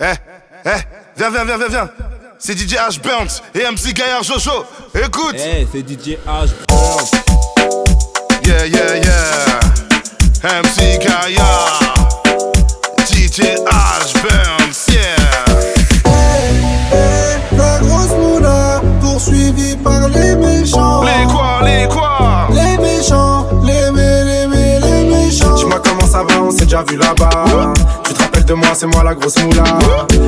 Eh, eh, viens, viens, viens, viens, viens. C'est DJ H. Burns et MC Gaillard Jojo. Écoute. Eh, c'est DJ H. Burns. Yeah, yeah, yeah. MC Gaillard. DJ H. Burns, yeah. La grosse moula, poursuivie par les méchants. Les quoi, les quoi? Les méchants, les mé, les mé, les méchants. Dis-moi comment ça va, on s'est déjà vu là-bas moi, c'est moi la grosse moula.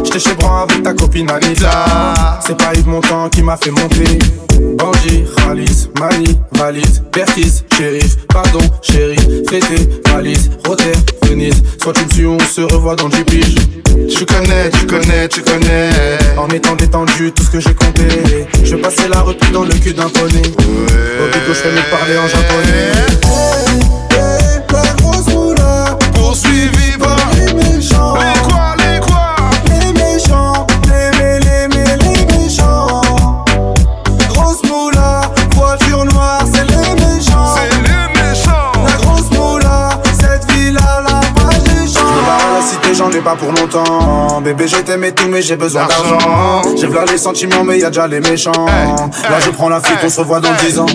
J'étais chez Bran avec ta copine Anita. C'est pas Yves Montand qui m'a fait monter. Bandit, Khalis, Mali, Valise, Perkis, Shérif, pardon, chérie, fêté, Valise, Rotter, Venise. Soit tu me suis, on se revoit dans 10 piges. Tu connais, tu connais, tu connais. En étant détendu, tout ce que j'ai compté. Je passais la route dans le cul d'un poney. Au je fais me parler en japonais. La grosse moula. Poursuivi. pour longtemps. Bébé, je t'aimais tout, mais j'ai besoin d'argent. J'ai v'là les sentiments, mais y a déjà les méchants. Là, je prends la fuite, on se revoit dans 10 ans.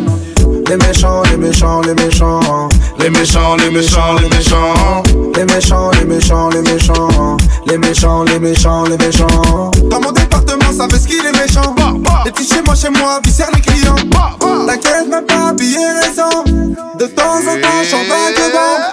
Les méchants, les méchants, les méchants. Les méchants, les méchants, les méchants. Les méchants, les méchants, les méchants. Les méchants, les méchants, les méchants. Dans mon département, ça fait ce qu'il est méchant. Bah, bah. Les petits chez moi, chez moi, viscère les clients. Bah, T'inquiète, même pas, billets raison. De temps en temps, j'en bats dedans.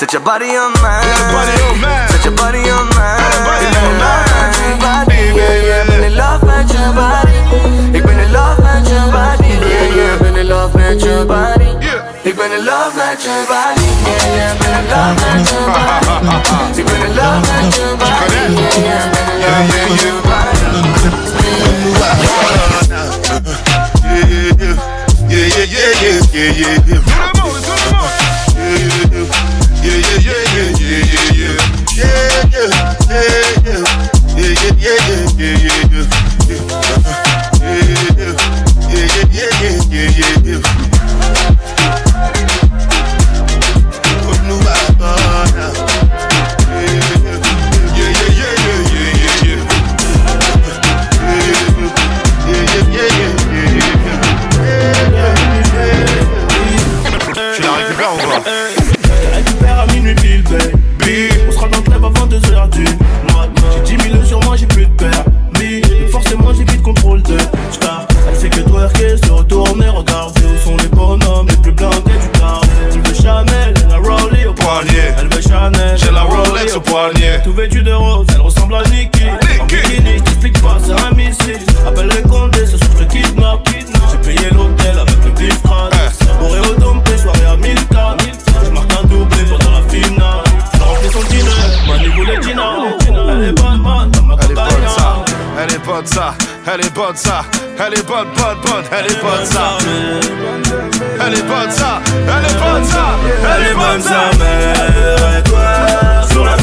Set your body on mine. Set your body on mine. Set Ik ben in love met your body. Ik ben in love met je body. Ik ben in love met je body. Ik ben in love met je body. Ik ben in love met je body. Ik ben in love met je body. yeah, yeah, yeah, yeah, yeah, yeah, yeah, Yeah, yeah, yeah, yeah, yeah, yeah. elle est bonne ça, elle est bonne, bonne, bonne, elle est bonne ça. Elle est bonne ça, elle est bonne ça, elle est bonne ça. Mais toi,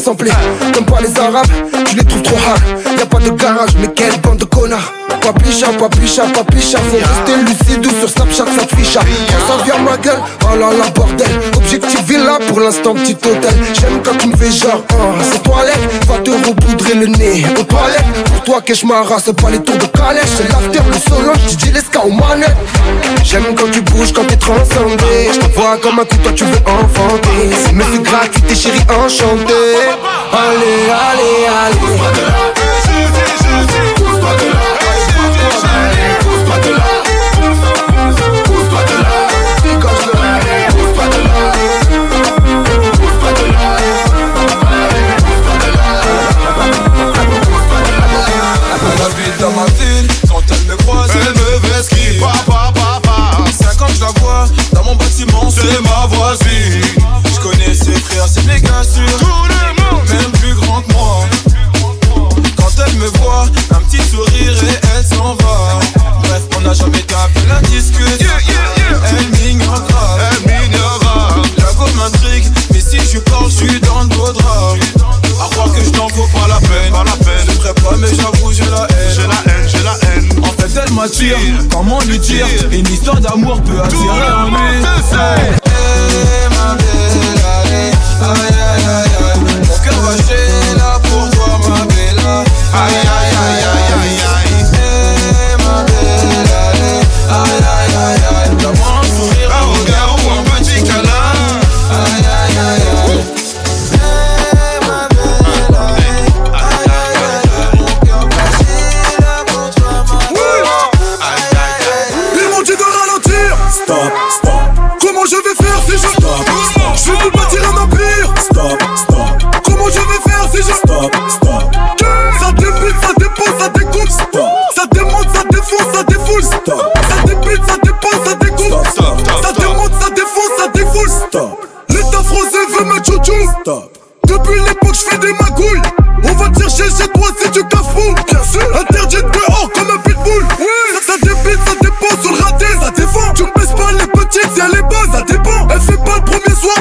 samplés. T'aimes pas les arabes, tu les trouves trop hard. Y'a pas de garage, mais quelle bande de connards. Papicha, papicha, papicha, faut rester lucide sur Snapchat, ça ficha. Ça vient ma gueule, oh là la bordel. Objectif villa pour l'instant petit hôtel. J'aime quand tu me fais genre oh, hein, C'est toilette Va te repoudrer le nez. Aux toilettes Pour toi que je c'est pas les tours de calèche C'est l'after le solo Je dis l'esca aux manettes J'aime quand tu bouges quand t'es transcendé. Je te vois comme un coup toi tu veux enfanter. C'est gratuit t'es chérie enchantée Allez allez allez.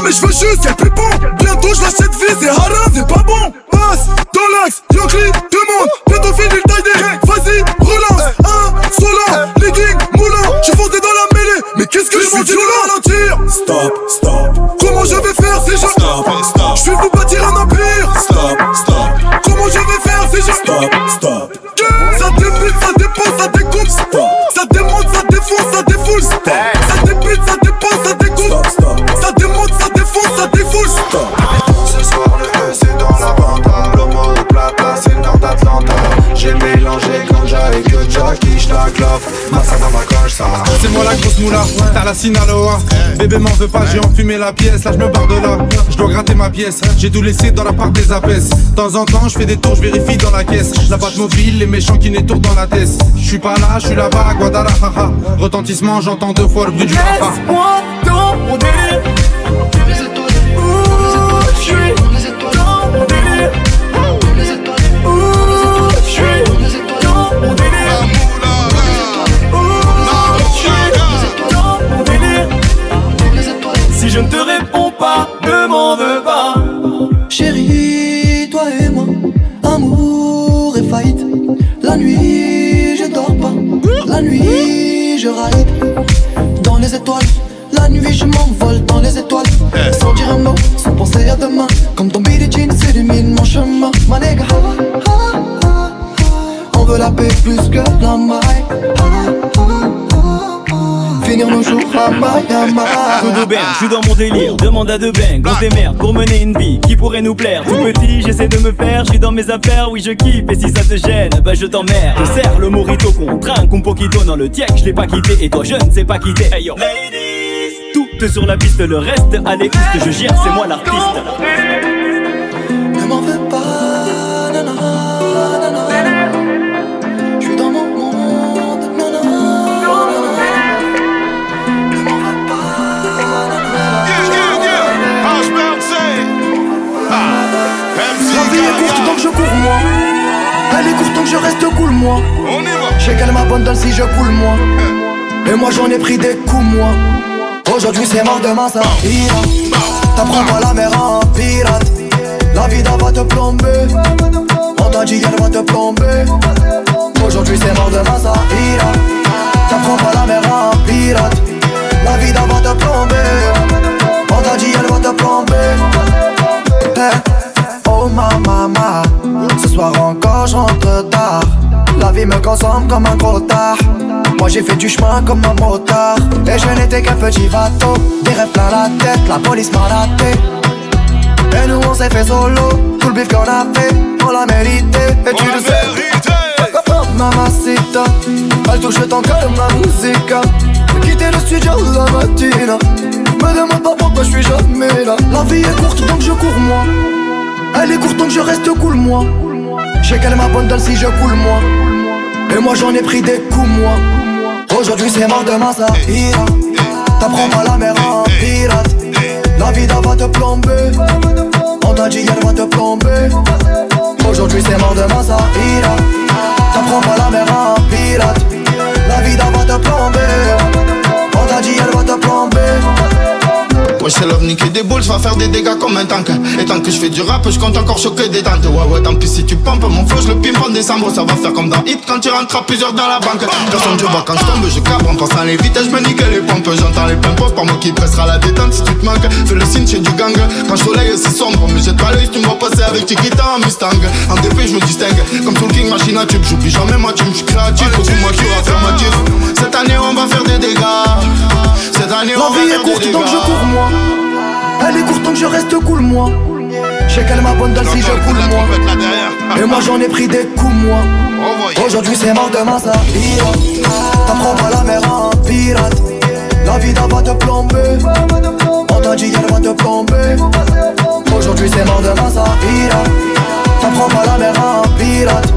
Mais je veux juste qu'elle plus bon. Bientôt je l'achète vie, c'est haram, c'est pas bon. Passe dans l'axe, Yankee, demande. Bientôt fini le tie Vas-y, relance. Un, Solan, legging, moulin. Je foncé dans la mêlée, mais qu'est-ce que je suis violent. Stop, stop, la grosse moula, t'as la Sinaloa. Bébé m'en veux pas, j'ai enfumé la pièce, là je me barre de là Je dois gratter ma pièce, j'ai tout laissé dans la part des apaises De temps en temps je fais des tours, je vérifie dans la caisse. La batte mobile, les méchants qui n'étourdent dans la tête. Je suis pas là, je suis là-bas à Guadalajara. Retentissement, j'entends deux fois le bruit du rafa nuit, je dors pas. La nuit, je ride. Dans les étoiles, la nuit, je m'envole dans les étoiles. Sans dire un mot, sans penser à demain. Comme ton Tout je suis dans mon délire, demande à deux bangs, on se démerde pour mener une vie qui pourrait nous plaire. Tout petit, j'essaie de me faire, je suis dans mes affaires, oui je kiffe, et si ça te gêne, bah je t'emmerde. Je serre le morito qu'on trinque, un poquito dans le tiek, je l'ai pas quitté, et toi je ne sais pas quitter. Hey yo, ladies, tout sur la piste, le reste à l'écoute, je gère, c'est moi l'artiste. Ne m'en veux vie est courte donc je cours moi. Elle est courte donc je reste cool moi. On y va. Je sais qu'elle m'abandonne si je coule moi. Et moi j'en ai pris des coups moi. Aujourd'hui c'est mort, demain ça ira. T'apprends pas la mer en pirate. La vie d'en va te plomber. On t'a dit elle va te plomber. Aujourd'hui c'est mort, demain ça ira. T'apprends pas la mer en pirate. La vie d'en va te plomber. On t'a dit elle va te plomber. Eh, ma maman, ce soir encore je rentre tard. La vie me consomme comme un gros tard. Moi j'ai fait du chemin comme un motard. Et je n'étais qu'un petit bateau. Des rêves plein la tête, la police m'a raté. Et nous on s'est fait solo. Tout le bif qu'on a fait, on l'a mérité. Et tu On le l'a sais. mérité. Mamacita, elle touche ton cœur, ma musique. Quitter le studio la matina. Me demande pas pourquoi je suis jamais là. La vie est courte donc je cours moi. Elle est courte donc je reste cool moi. Je sais qu'elle m'abandonne si je coule moi. Et moi j'en ai pris des coups moi. Aujourd'hui c'est mort, demain ça ira. T'apprends pas la mer en pirate. La vie d'en va te plomber. On t'a dit elle va te plomber. Aujourd'hui c'est mort, demain ça ira. T'apprends pas la mer en pirate. La vie d'en va te plomber. On t'a dit elle va te plomber. Ouais, c'est l'ovni qui déboule, va faire des dégâts comme un tank. Et tant que je fais du rap, je compte encore choquer des dentes. Ouais, ouais, tant pis si tu pompes mon flow, je le pimpe en décembre. Ça va faire comme dans Hit quand tu rentres à plusieurs dans la banque. Personne ne voit quand je tombe, je cabre en pensant les vitesses, je me nique les pompes. J'entends les pimpos, pas moi qui pressera la détente si tu te manques. Fais le signe, c'est du gang. Quand le soleil c'est sombre, mais jette pas l'œil, tu me vois passer avec tes guitares en Mustang. En DP, je me distingue, comme Soul King, machine à tube. J'oublie jamais ma team, je suis créatif, faut que moi tu affirmatif. Cette année, on va faire des dégâts. Cette année, on va faire des dégâts. donc je cours moi. Elle est courte donc je reste cool moi. Je sais qu'elle m'abandonne si je J'entends le coup coule moi. Et moi j'en ai pris des coups moi. Aujourd'hui c'est mort, demain ça ira. T'apprends pas la mer en pirate. La vie va te plomber. On t'a dit elle va te plomber. Aujourd'hui c'est mort, demain ça ira. T'apprends pas la mer en pirate.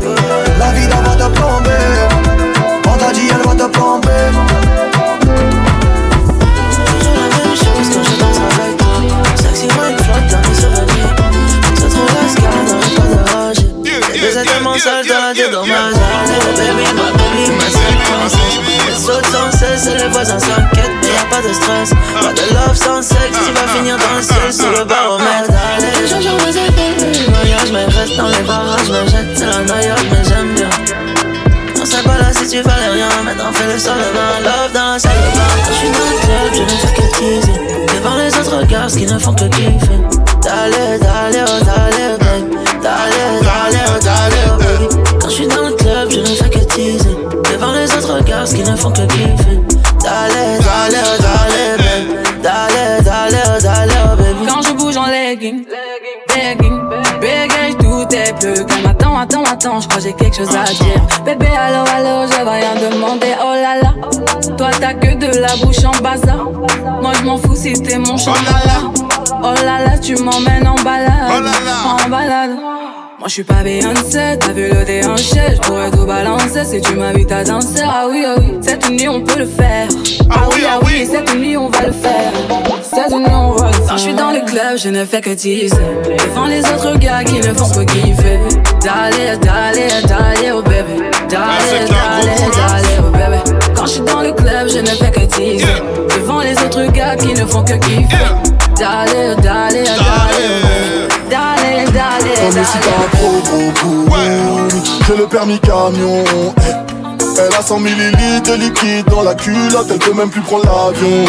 La vie va te plomber. tellement sale dans la tête dans ma zone. Oh baby, ma baby, ma seule saute sans cesse et les voisins s'inquiètent. Mais y'a pas de stress, pas de love sans sexe Tu vas finir dans le ciel sous le baromètre. Allez, je change mes effets, voyage Mais reste dans les barrages, me jette, c'est la noyade Mais j'aime bien. On serait pas là si tu valais rien Maintenant fais le sol de love dans la salle de bain Quand je suis dans le club, je ne fais que teaser. Devant les autres regards, ce qui ne font que kiffer. D'aller, d'aller, oh, d'aller, qui ne font que kiffer. Dale, dale, oh, dale, baby. Dale, dale, oh, dale, oh, baby. Quand je bouge en legging, begging, bégaye, tout est plus calme. Attends, attends, attends, je crois que j'ai quelque chose à dire. Bébé, allo, allo, je vais rien demander. Oh là là, toi t'as que de la bouche en bazar. Moi je m'en fous si t'es mon chandala. Oh là là, tu m'emmènes en balade. En balade. Moi je suis pas Beyoncé, t'as vu le déhanché, je pourrais tout balancer si tu m'invites à danser. Ah oui, ah oui, cette nuit on peut le faire. Ah oui, ah oui, cette nuit on va le faire. Cette nuit on va le faire. Quand je suis dans le club, je ne fais que teaser. Devant les autres gars qui ne font que kiffer. Dale, dale, dale, oh bébé. Dale, dale, dale, oh bébé. Quand je suis dans le club, je ne fais que teaser. Devant les autres gars qui ne font que kiffer. Dale, dale, dale, Comme si t'as un dale. gros gros J'ai le permis camion. Elle a 100 millilitres de liquide dans la culotte. Elle peut même plus prendre l'avion.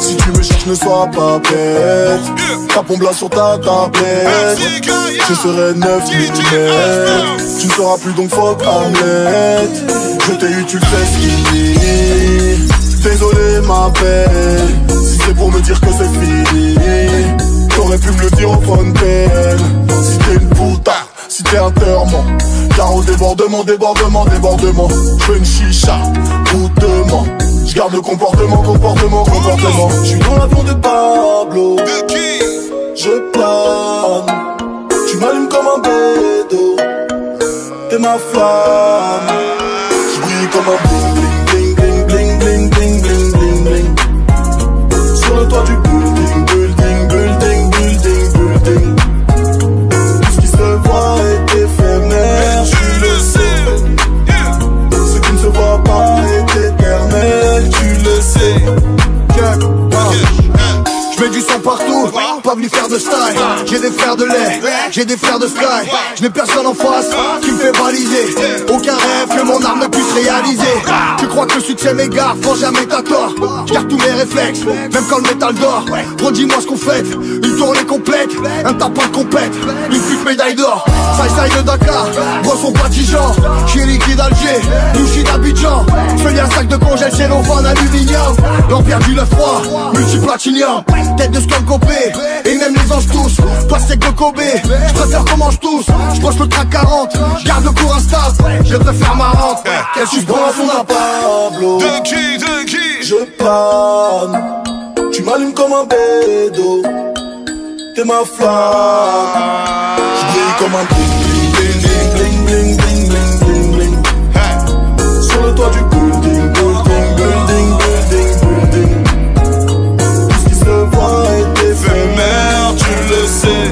Si tu me cherches ne sois pas bête. Ta pompe là sur ta tablette. Je serai 9 mm Tu ne seras plus donc fuck Hamlet Je t'ai eu tu le fais Désolé ma belle. Si c'est pour me dire que c'est fini T'aurais pu me le dire au fontaine Si t'es une puta, si t'es un terment Car au débordement, débordement, débordement. Je veux une chicha, goûtement Je garde le comportement, comportement, comportement. Je suis dans l'avion de Pablo. Je plane. Tu m'allumes comme un bédo. T'es ma flamme. Je brille comme un bling Partout, pas venu faire de style. J'ai des frères de lait, j'ai des frères de sky. Je n'ai personne en face qui me fait baliser. Aucun rêve que mon arme ne puisse réaliser. Tu crois que le succès m'égare, prends jamais ta tort. Je garde tous mes réflexes, même quand le métal dort. Redis-moi ce qu'on fait, une tournée complète, un tapin de compète, une pute médaille d'or. Side de Dakar, boisson pas Dijon. J'suis liquide Alger, douchi d'Abidjan. J'fais un sac de congèle, cellophane, aluminium. L'empire du 9-3, multiplatinium. Tête de scum copé, et même les anges tous. Toi c'est que Kobe, j'préfère qu'on mange tous. J'poche le track 40, garde le cours instable. Je préfère ma rente, qu'elle Je un fond à Pablo De qui, de qui? Je plane Tu m'allumes comme un bédo T'es ma flamme Je brille comme un toit du building, building, building, building, building Tout ce qui se voit est éphémère, tu le sais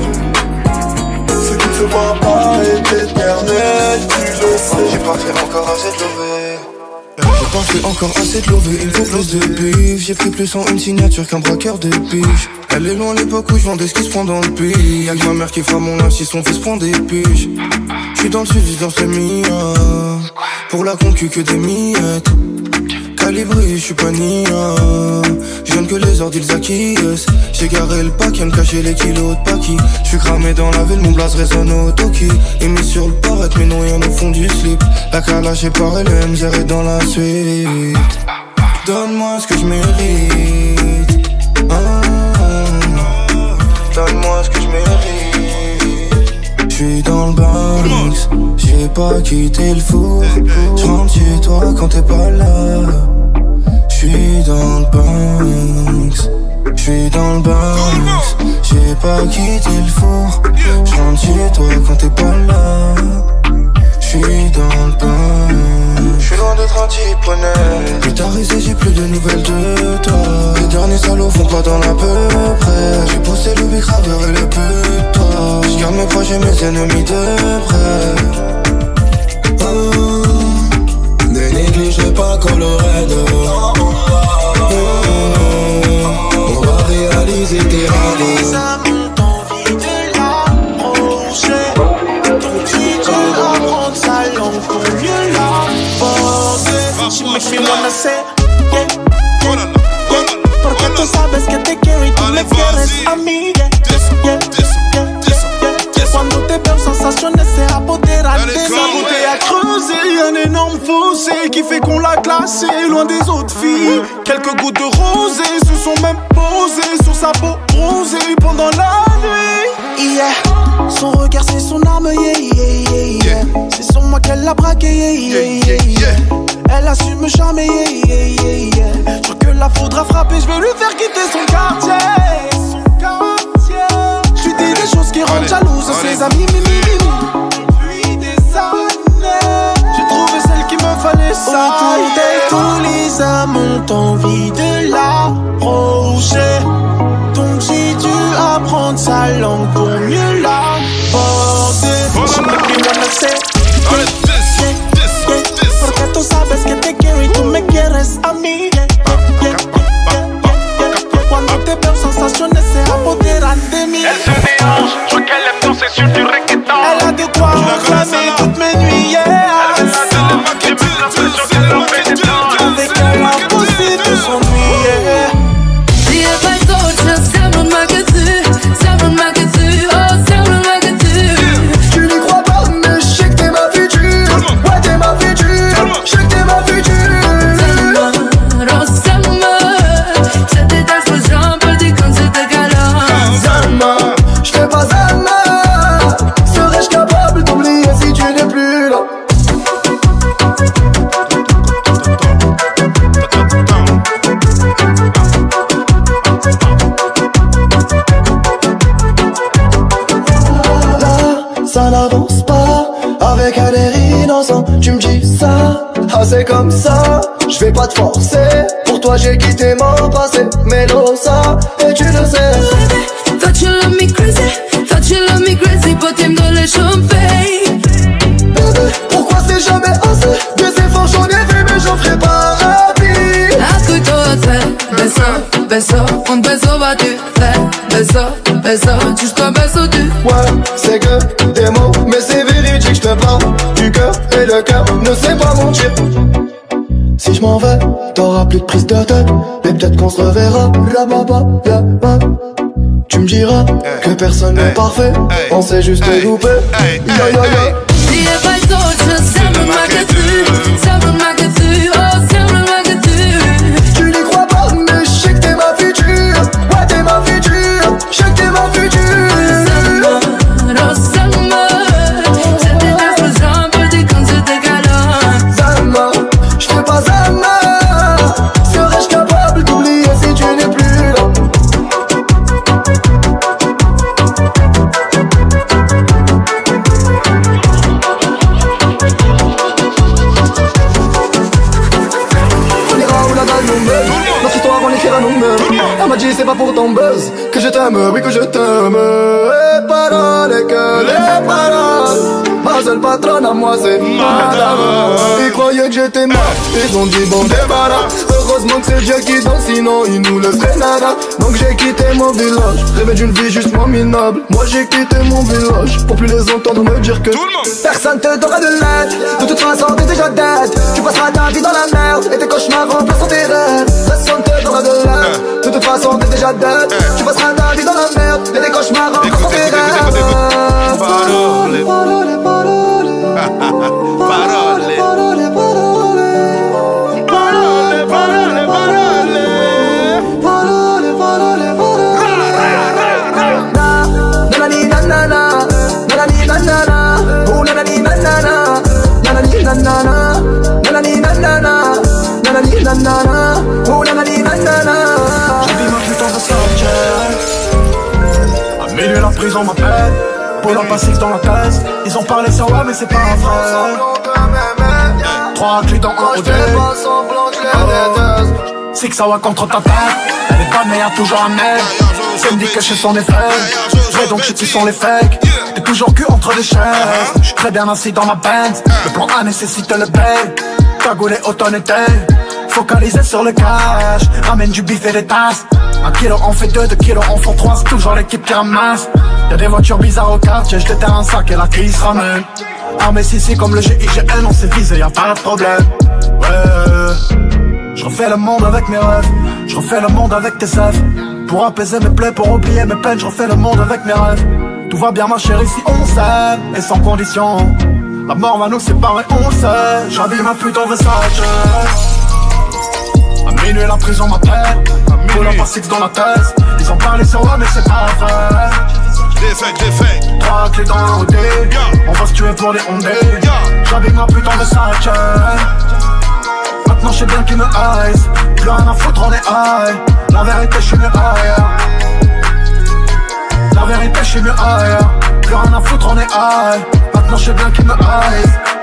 Ce qui ne se voit pas est éternel, tu le sais J'ai pas fait encore assez de lever. J'ai pas fait encore assez de lever, il faut plus de bif. J'ai pris plus en une signature qu'un braqueur de biche. Elle est loin l'époque où je vendais ce qui se prend dans le pays. Y'a que ma mère qui fera mon linge si son fils prend des piges. J'suis dans le sud, dans ce mia. Pour la concu que des miettes. Calibré, j'suis pas nia. Jeune que les ordres, ils acquiescent. J'ai garé le pack, me cacher les kilos de paki. J'suis cramé dans la ville, mon blaze résonne au toki. Et mis sur le parette, mais non, rien au fond du slip. La calage est pareil, le MZR est dans la suite. Donne-moi ce que je mérite. Ah, Donne-moi ce que je mérite. J'suis dans le Bronx, j'ai pas quitté le four. J'rentre chez toi quand t'es pas là. J'suis dans le Bronx, j'suis dans le Bronx. J'ai pas quitté le four. J'rentre chez toi quand t'es pas là. J'suis dans le Bronx. J'suis loin d'être honnête. Plus tard, j'ai plus de nouvelles de toi. Les derniers salauds font pas dans l'à peu près. J'ai poussé le big et le but protéger mes ennemis de près. Oh, ne négligez pas Colorado. Oh, on va réaliser tes rêves. me wanna say yeah, yeah, yeah. Porque tú sabes que te quiero y tú me quieres a mí yeah. Sa beauté a creusé un énorme fossé qui fait qu'on l'a classé loin des autres filles. Quelques gouttes de rosée se sont même posées sur sa peau bronzée pendant la nuit. Yeah. Son regard c'est son arme, yeah, yeah, yeah, yeah. C'est sur moi qu'elle l'a braqué, yeah, yeah, yeah, yeah. Elle assume jamais, yeah, yeah, yeah, yeah. Je crois que la faudra frapper, je vais lui faire quitter son quartier. Son quartier. Je lui dis des choses qui rendent jalouse ses amis, mimi, Autour tous les hommes ont envie de la roger. Donc j'ai dû apprendre sa langue pour mieux la porter. Say, yeah, yeah, yeah. Porque tú sabes que te quiero y tú me quieres a mí. Sensaciones se apoderan de mí. Elle se mélange, je vois qu'elle aime danser sur du reggaeton. Elle a de quoi enflammer toutes mes nuits, yeah. J'ai même l'impression qu'elle en fait des ça et tu le sais. Thought you love me crazy, thought you love me crazy, but let you fade. Bébé, pourquoi c'est jamais assez Des efforts j'en ai fait mais j'en ferai pas rapide Escucho hacer beso, beso, un beso battu, fait beso, beso, jusqu'au beso du. Ouais, c'est que des mots, mais c'est véridique, je te parle du cœur et le cœur ne sait pas mentir. Si je m'en vais, t'auras plus de prise de mais peut-être qu'on se reverra. Rababa, yaba. Tu me diras que personne n'est parfait, on sait juste louper. Yo yo yo. Ils ont dit bon débarras. Heureusement que c'est Dieu qui danse Sinon il nous laisserait nada. Donc j'ai quitté mon village. Rêvé d'une vie juste moins minable. Moi j'ai quitté mon village Pour plus les entendre me dire que Personne te donnera de l'aide. De toute façon t'es déjà dead. Tu passeras ta vie dans la merde. Et tes cauchemars remplaceront tes rêves Personne te donnera de l'aide. De toute façon t'es déjà dead. Tu passeras ta vie dans la merde. Et tes cauchemars remplaceront tes rêves parole, parole parole, parole, nanana Oh nanani nanana J'ai ma putain de sortir À milieu la prison m'appelle Pour leur passer dans la thèse Ils ont parlé sur moi mais c'est pas vrai Trois clés dans un que ça va contre ta tête Elle est mais y'a toujours mec Ça me dit que je suis son effet vais donc je qui sont les fakes T'es toujours cul entre les chaises Je suis très bien assis dans ma Benz Le plan A nécessite le paye Cagoulé automne Focalisé sur le cash Ramène du bif et des tasses Un kilo en fait deux, deux kilos en font trois C'est toujours l'équipe qui ramasse Y'a des voitures bizarres au quartier Je un sac et la crise ramène Armé si si comme le GIGN On s'est visé y'a pas de problème Ouais refais le monde avec mes rêves. Je refais le monde avec tes sèves. Pour apaiser mes plaies, pour oublier mes peines, je refais le monde avec mes rêves. Tout va bien ma chérie si on s'aime et sans condition. La mort va nous séparer, on sait. J'habille ma pute en Versace. Minuit la prison m'appelle. Pour la par dans la tête. Ils ont parlé sur moi mais c'est pas vrai. Des fakes, des fakes. Trois clés dans le OD. On va se tuer pour les ondés. J'habille ma pute en Versace. Maintenant je sais bien qu'ils me haïssent Plus rien à foutre on est high La vérité je suis mieux ailleurs La vérité je suis mieux ailleurs Plus rien à foutre on est high Maintenant je sais bien qu'ils me haïssent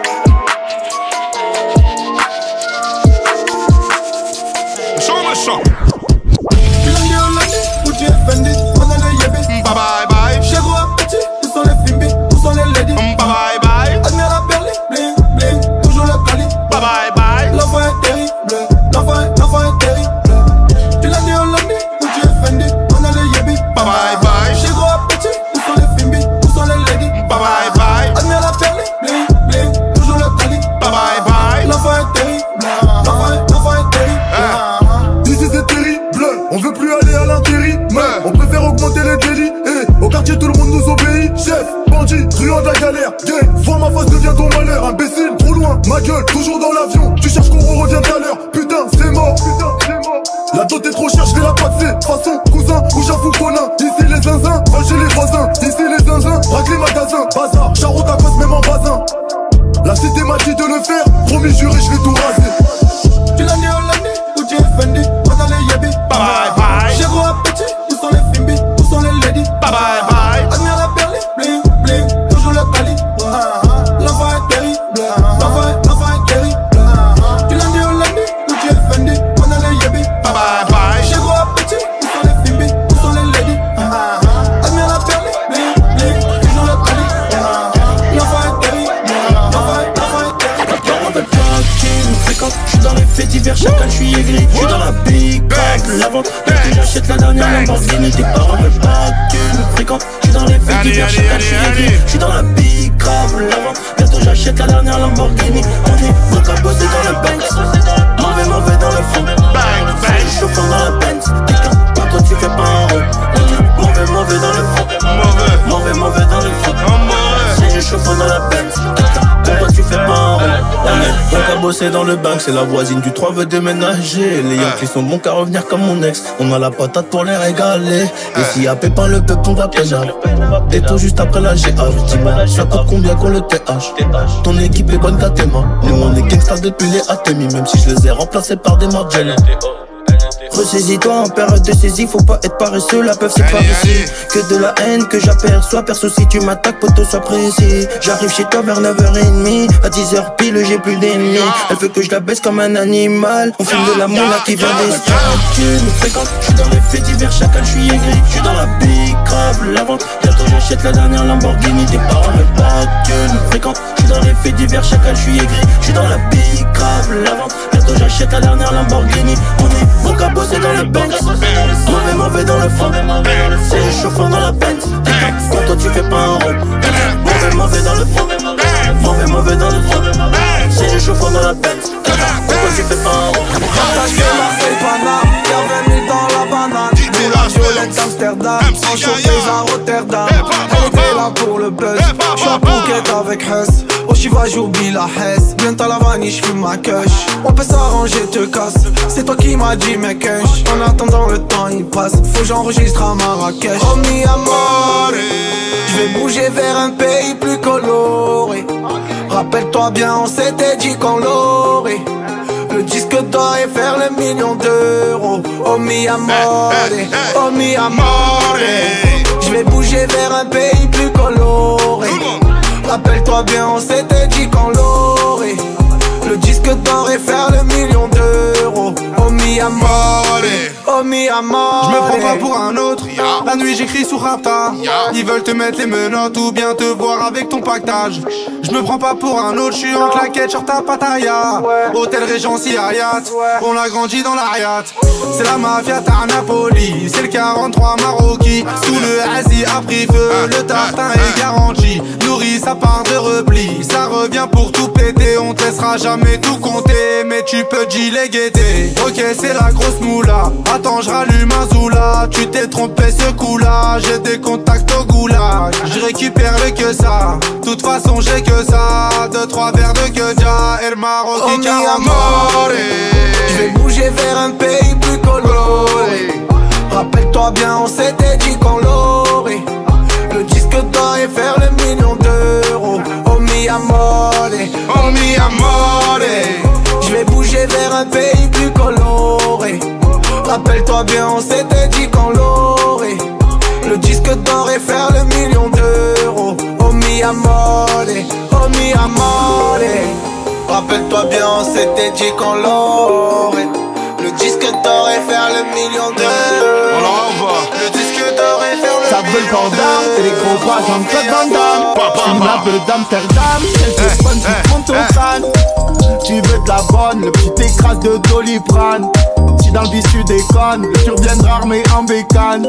est donc à bosser dans le bank C'est la voisine du 3 veut déménager. Les Yankees sont bons qu'à revenir comme mon ex. On a la patate pour les régaler. Et s'il y a pépin le peuple on va pénal. Et tout juste après la GH ça coûte combien qu'on le TH Ton équipe est bonne qu'à tes mains Nous on est gangsters depuis les ATMI Même si je les ai remplacés par des Margiela Ressaisis-toi en période de saisie, faut pas être paresseux, la peuf c'est pas ici. Que de la haine que j'aperçois, perso si tu m'attaques, poteau sois précis. J'arrive chez toi vers 9h30, à 10h pile j'ai plus d'ennemis. Elle veut que je la baisse comme un animal, on filme de la moula qui va des Tu me fréquentes, je suis dans les faits divers, chacun je suis aigri. Je suis dans la big crap, la vente, bientôt j'achète la dernière Lamborghini Tes parents pas que tu me fréquentes, je suis dans les faits divers, chacun je suis aigri. Je suis dans la big crap, la vente, bientôt j'achète la dernière Lamborghini. On est donc à bosser dans le Benz. Mauvais, mauvais dans le fond. C'est le chauffeur dans la Benz. Quand toi tu fais pas un rond. Mauvais, mauvais dans le fond. Mauvais, mauvais dans le fond. C'est le chauffeur dans la Benz. Quand toi tu fais pas un rond. Partage de Marseille, Paname, bienvenue dans la banane la violette d'Amsterdam, en showcase à Rotterdam Elle était là pour le buzz, j'suis à Phuket avec Hess Au Chiva j'oublie la Hesse, bientôt la vanille j'fume ma kush On peut s'arranger, te casse, c'est toi qui m'as dit mes kush En attendant le temps il passe, faut que j'enregistre à Marrakech. Oh mi amore, j'vais bouger vers un pays plus coloré. Rappelle-toi bien on s'était dit qu'on l'aurait le disque d'or et faire le million d'euros. Oh mi amore, oh mi amore Je vais bouger vers un pays plus coloré Rappelle-toi bien on s'était dit qu'on l'aurait Le disque d'or et faire le million d'euros. Oh mi amore, oh mi amor. Je me prends pas pour un autre. La nuit j'écris sous Rapta. Ils veulent te mettre les menottes ou bien te voir avec ton pactage. Je me prends pas pour un autre, je suis en claquette sur ta pataya. Hôtel Régency Hayat, on a grandi dans l'Ariat. C'est la mafia à Napoli, c'est le 43 Maroki. Sous le Asie a pris feu, le tartin est garanti. Nourris sa part de repli, ça revient pour tout péter. On te laissera jamais tout compter, mais tu peux gilet guetter. Ok, c'est la grosse moula. Attends, je rallume un zoula. Tu t'es trompé ce coup-là, j'ai des contacts au goulag. Je récupère le que ça, toute façon j'ai que ça. Deux, trois verres de Kedja et le Maroc Oh qui amore. Je vais bouger vers un pays plus coloré. Rappelle-toi bien on s'était dit qu'on l'aurait. Le disque d'or et faire le million d'euros. Oh mi amore. Oh mi amore. Je vais bouger vers un pays plus coloré Rappelle-toi bien on s'était dit qu'on l'aurait. Le disque d'or et faire le million d'euros. Oh mi amore Oh mi amore Rappelle-toi bien, on s'était dit qu'on l'aurait. Le disque d'or et faire le million d'euros. On envoie. Le disque d'or et faire le Ça veut le condam, et les gros bras j'en Claude Van Damme la peu d'Amsterdam, quelques bonnes qui montent au crâne. Tu veux de la bonne, le petit écrase de Doliprane Si dans le bis tu déconnes, tu reviendras armé en bécane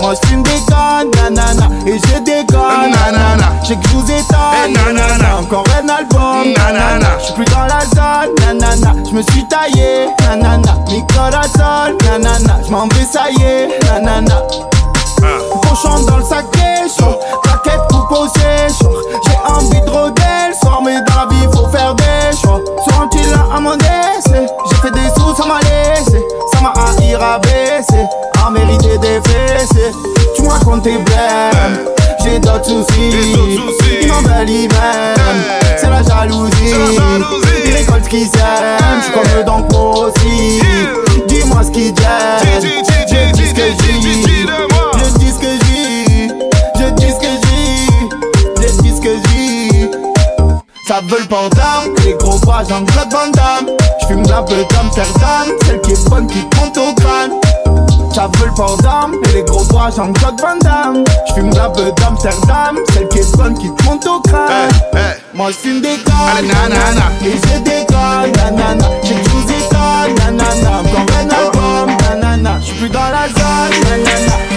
Moi j'fume des cannes, nanana, et je déconne Nanana. J'ai que je vous étonne, Eh, nanana. Encore un album, Nanana. J'suis plus dans la zone, nanana J'me suis taillé, nanana Mi corazon, nanana J'm'en vais, ça y est, nanana Cochon dans le sac des chaud Plaquette coupe au séchoir J'ai envie de rôder le soir Mais dans la vie faut faire des choix Seront-ils là à mon décès J'ai fait des sous, ça m'a laissé Ça m'a haï rabaissé À mériter des fessées. Tu me racontes tes blèmes J'ai d'autres soucis. Ils m'embellissent même C'est la jalousie. Ils récoltent ce qu'ils aiment J'suis comme eux donc moi aussi. Dis-moi ce qu'ils aiment Je dis ce que je dis. je dis ce que je je dis ce que je je dis ce que je. Ça veut le pantin, les gros bras j'en Claude Van Damme. J'fume la peu d'Amsterdam, celle qui est bonne qui te monte au crâne. Ça veut le pantin, et les gros bras j'en Claude Van Damme. J'fume la peu d'Amsterdam, celle qui est bonne qui te monte au crâne. Moi j'fume des cannes, nanana. et je déconne, nanana. J'ai je vous étonne, nanana. Encore un album, nanana. J'suis plus dans la zone, nanana.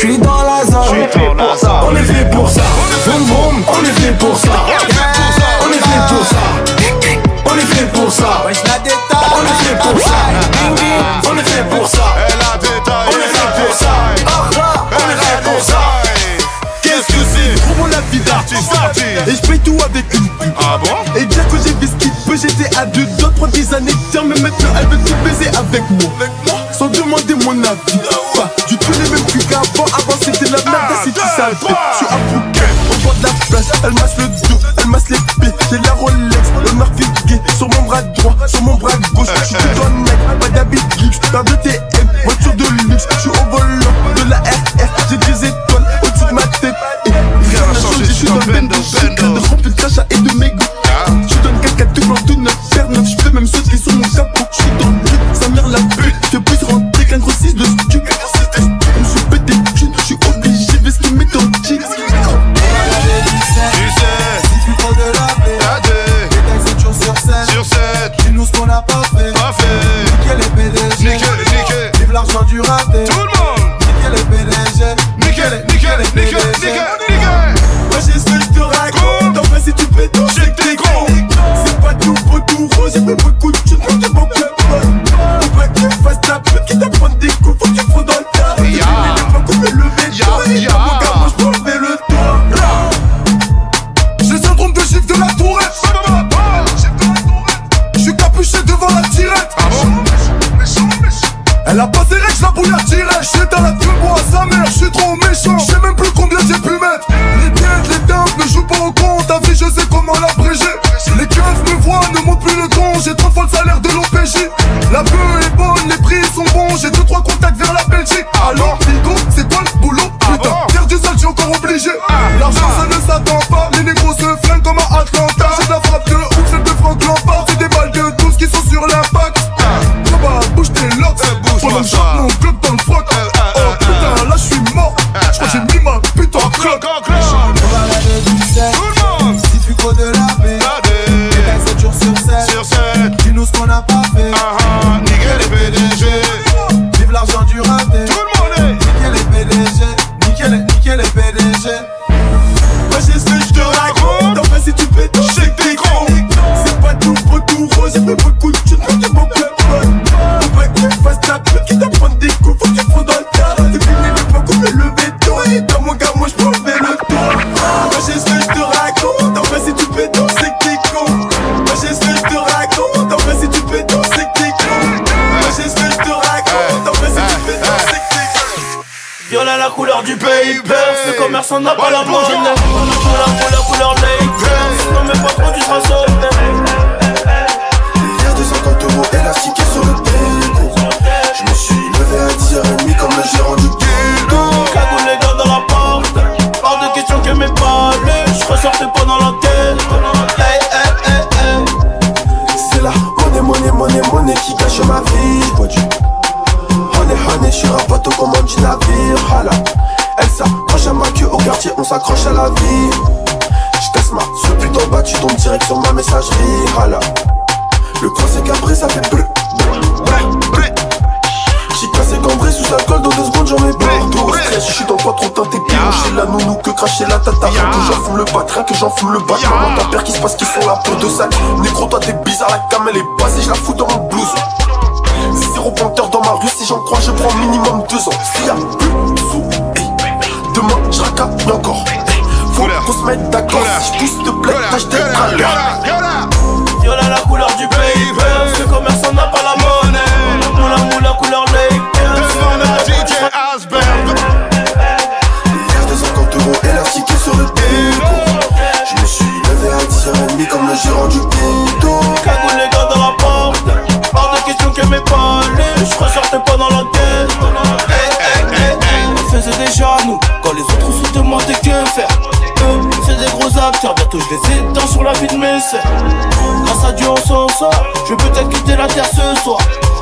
Suis dans la zone. On est fait pour ça. On est fait pour ça. Vroom vroom, on est fait pour ça. On est fait pour ça. On est fait pour ça. On est fait pour ça. On est fait pour ça. On est fait pour ça. On est fait pour ça. Oh, on est fait pour ça. Qu'est-ce que c'est Pour mon la vie d'artiste Et je paye tout avec une pub Ah bon Et bien que j'ai vu ce qu'il peut J'étais à deux prendre des années Tiens mais maintenant elle veut tout baiser avec moi Sans demander mon avis Je suis un bouquin. Au bord de la plage Elle masse le dos, elle masse les pieds En vrai, si tu fais tout, Viola la couleur du paper Le commerçant n'a pas la monnaie Couleur, couleur, couleur Lakers Non mais pas trop seras sauvé Hier de 50 euros élastiqués sur le déco Je me suis levé à 10h30 comme le gérant du ghetto Cagoule les gars dans la porte. Hors de question que mes palais Je ressortais pendant l'enquête Hey, hey, hey, hey. C'est la monnaie, monnaie, monnaie, monnaie qui gâche ma vie Du honey, j'suis un bateau comme un petit navire Hala, elle s'accroche à ma queue au quartier, on s'accroche à la vie. J'casse ma ce putain bas, tu tombes direct sur ma messagerie Hala, le cross c'est qu'après ça fait brr. J'ai cassé cambré sous alcool, dans deux secondes j'en ai partout je suis dans quoi trop teinté Chez la nounou que cracher la tata. Rien que j'en fume le bat, rien que j'en fume le bat Maman ton père qui se passe qui font la peau de sac. Négro toi t'es bizarre, la cam elle est basse et je la fous dans mon blouse Zéro pointeur dans ma rue, si j'en crois je prends minimum deux ans. S'il y a plus de sous, hey, demain je racaille encore. Hey, Faut qu'on se mette d'accord, si je pousse de tâche d'être à l'heure Viola la couleur du paper Le commerçant n'a pas la monnaie. Moula moula couleur Lakers seras Asberg. Hier de 50 euros élastiqués sur le déco Je me suis levé à 10h30 comme le gérant du ghetto Je les étangs sur la vie de mes sœurs. Grâce à Dieu on s'en sort. Je vais peut-être quitter la terre ce soir.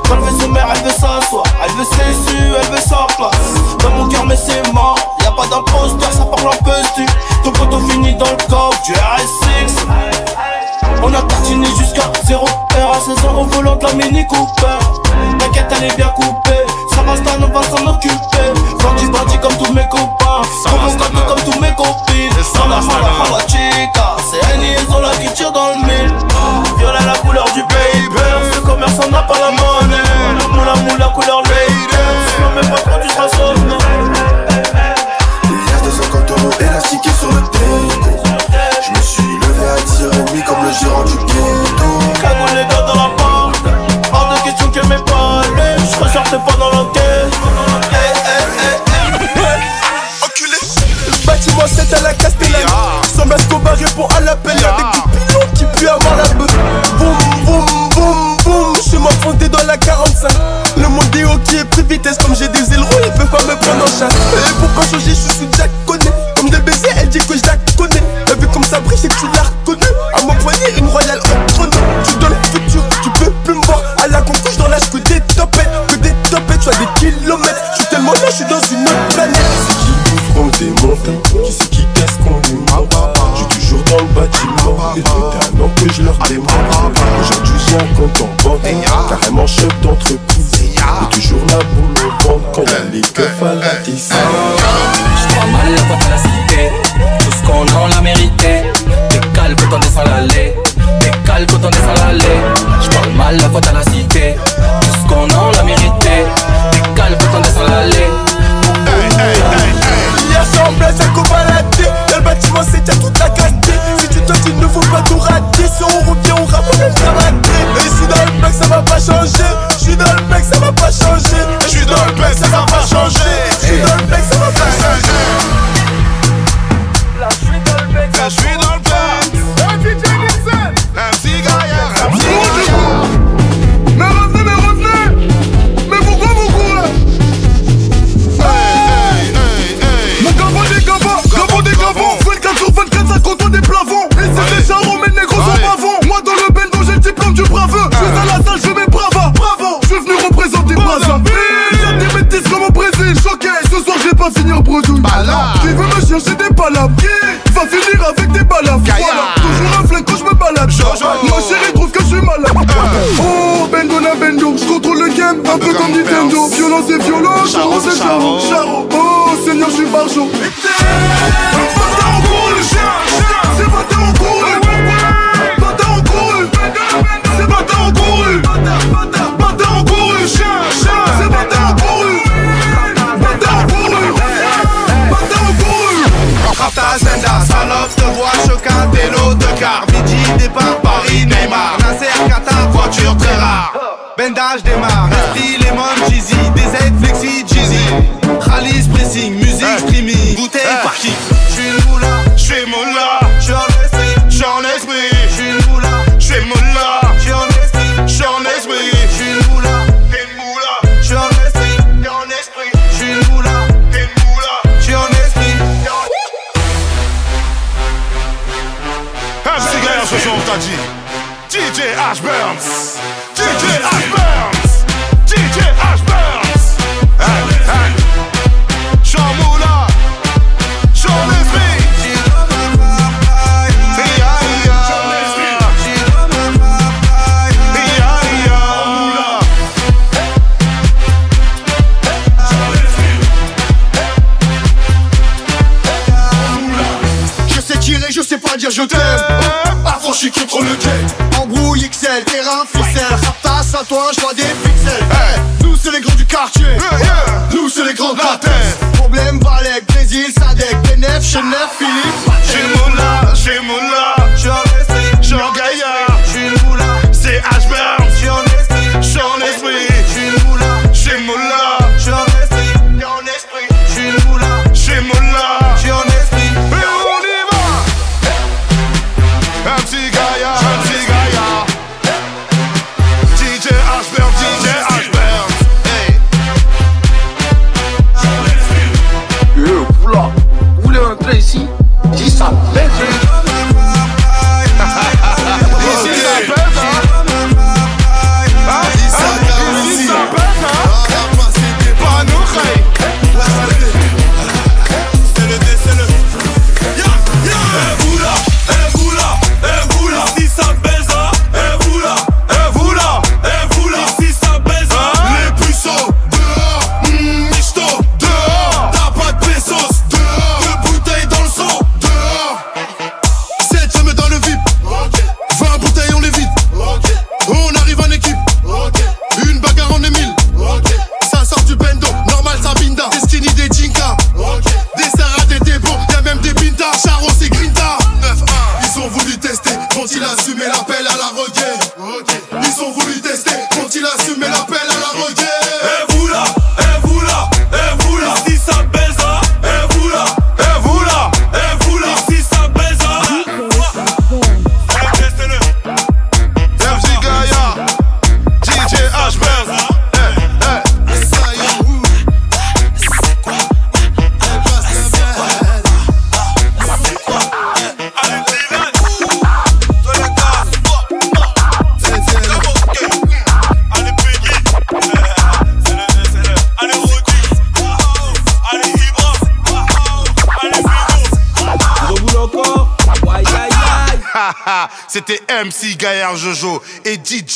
Quand elle veut se mère, elle veut s'asseoir. Elle veut ses su, elle veut sa place. Dans mon cœur mais c'est mort. Y'a pas d'imposteur, ça parle en pestu Ton poteau finit dans le corps du RS6 On a tartiné jusqu'à 0 heure. À 16 ans au volant de la Mini Cooper. T'inquiète elle est bien coupée. Ravasta on va s'en occuper. Frankie parti comme tous mes copains. Comme mon comme tous mes copines. Sans la mala à la chica. C'est Annie et Zola qui tire dans le mille. Violet la couleur du paper. Ce commerçant n'a pas la monnaie. réponds à l'appel avec des ah. pilons qui puent avoir la beuh. Boum, boum, boum, boum, je suis dans la 45. Le monde est ok, est pris vitesse, comme j'ai des ailerons, ils peuvent pas me prendre en charge. Et pour pas changer, je suis Jack Conné. Comme des baisers, elle dit que je la connais. La vue comme ça brille, c'est que tu l'as reconnue. À mon poignet, une royale en chrono. Tu donnes le futur, tu peux plus me voir. À la concouche, dans l'âge que des topettes, que des topettes, soit des kilomètres. Je suis tellement là, je suis dans une un compte en banque Carrément chef d'entreprise Et ah. toujours la boule au ventre Quand la ligue à la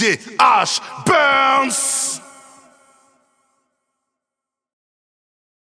H Burns.